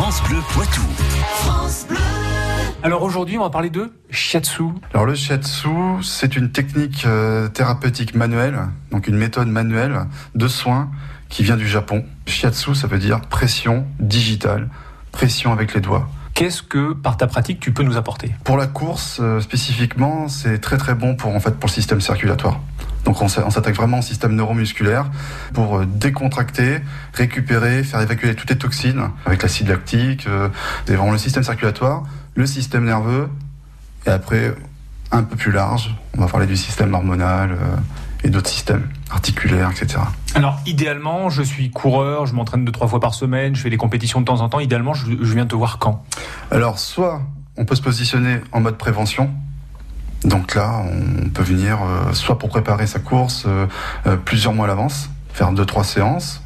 France Bleu Poitou. Alors aujourd'hui, on va parler de shiatsu. Alors le shiatsu, c'est une technique euh, thérapeutique manuelle, donc une méthode manuelle de soins qui vient du Japon. Shiatsu, ça veut dire pression digitale, pression avec les doigts. Qu'est-ce que, par ta pratique, tu peux nous apporter? Pour la course euh, spécifiquement, c'est très très bon pour en fait pour le système circulatoire. Donc on s'attaque vraiment au système neuromusculaire pour euh, décontracter, récupérer, faire évacuer toutes les toxines avec l'acide lactique. euh, C'est vraiment le système circulatoire, le système nerveux et après un peu plus large, on va parler du système hormonal euh, et d'autres systèmes articulaires, etc. Alors idéalement, je suis coureur, je m'entraîne deux trois fois par semaine, je fais des compétitions de temps en temps. Idéalement, je, je viens te voir quand? Alors, soit on peut se positionner en mode prévention. Donc là, on peut venir euh, soit pour préparer sa course euh, euh, plusieurs mois à l'avance, faire deux trois séances,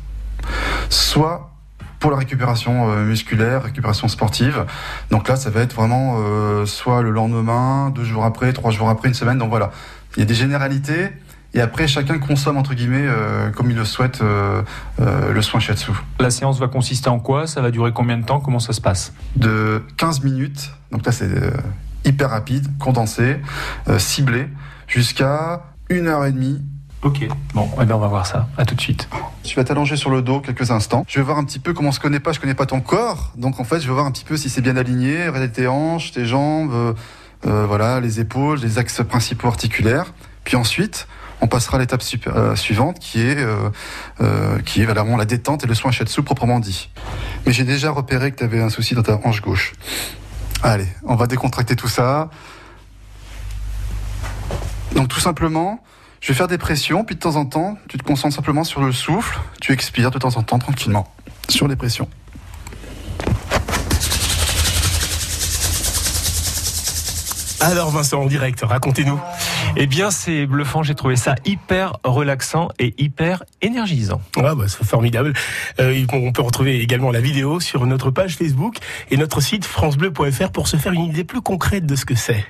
soit pour la récupération musculaire, récupération sportive. Donc là, ça va être vraiment soit le lendemain, deux jours après, trois jours après, une semaine. Donc voilà, il y a des généralités. Et après, chacun consomme entre guillemets euh, comme il le souhaite euh, euh, le soin shiatsu. La séance va consister en quoi? Ça va durer combien de temps? Comment ça se passe? De 15 minutes, donc là c'est hyper rapide, condensé, euh, ciblé, jusqu'à une heure et demie. Ok. Bon, eh ben on va voir ça. À tout de suite. Tu vas t'allonger sur le dos quelques instants. Je vais voir un petit peu comment on se connaît pas, je connais pas ton corps, donc en fait je vais voir un petit peu si c'est bien aligné, regarder tes hanches, tes jambes, euh, euh, voilà, les épaules, les axes principaux articulaires. Puis ensuite, on passera à l'étape euh, suivante qui est euh, euh, qui est vraiment la détente et le soin shiatsu proprement dit. Mais j'ai déjà repéré que tu avais un souci dans ta hanche gauche. Allez, on va décontracter tout ça. Donc tout simplement, je vais faire des pressions, puis de temps en temps, tu te concentres simplement sur le souffle, tu expires de temps en temps tranquillement sur les pressions. Alors Vincent, en direct, racontez-nous. Eh bien, c'est bluffant. J'ai trouvé ça hyper relaxant et hyper énergisant. Ah bah, c'est formidable. Euh, on peut retrouver également la vidéo sur notre page Facebook et notre site francebleu.fr pour se faire une idée plus concrète de ce que c'est.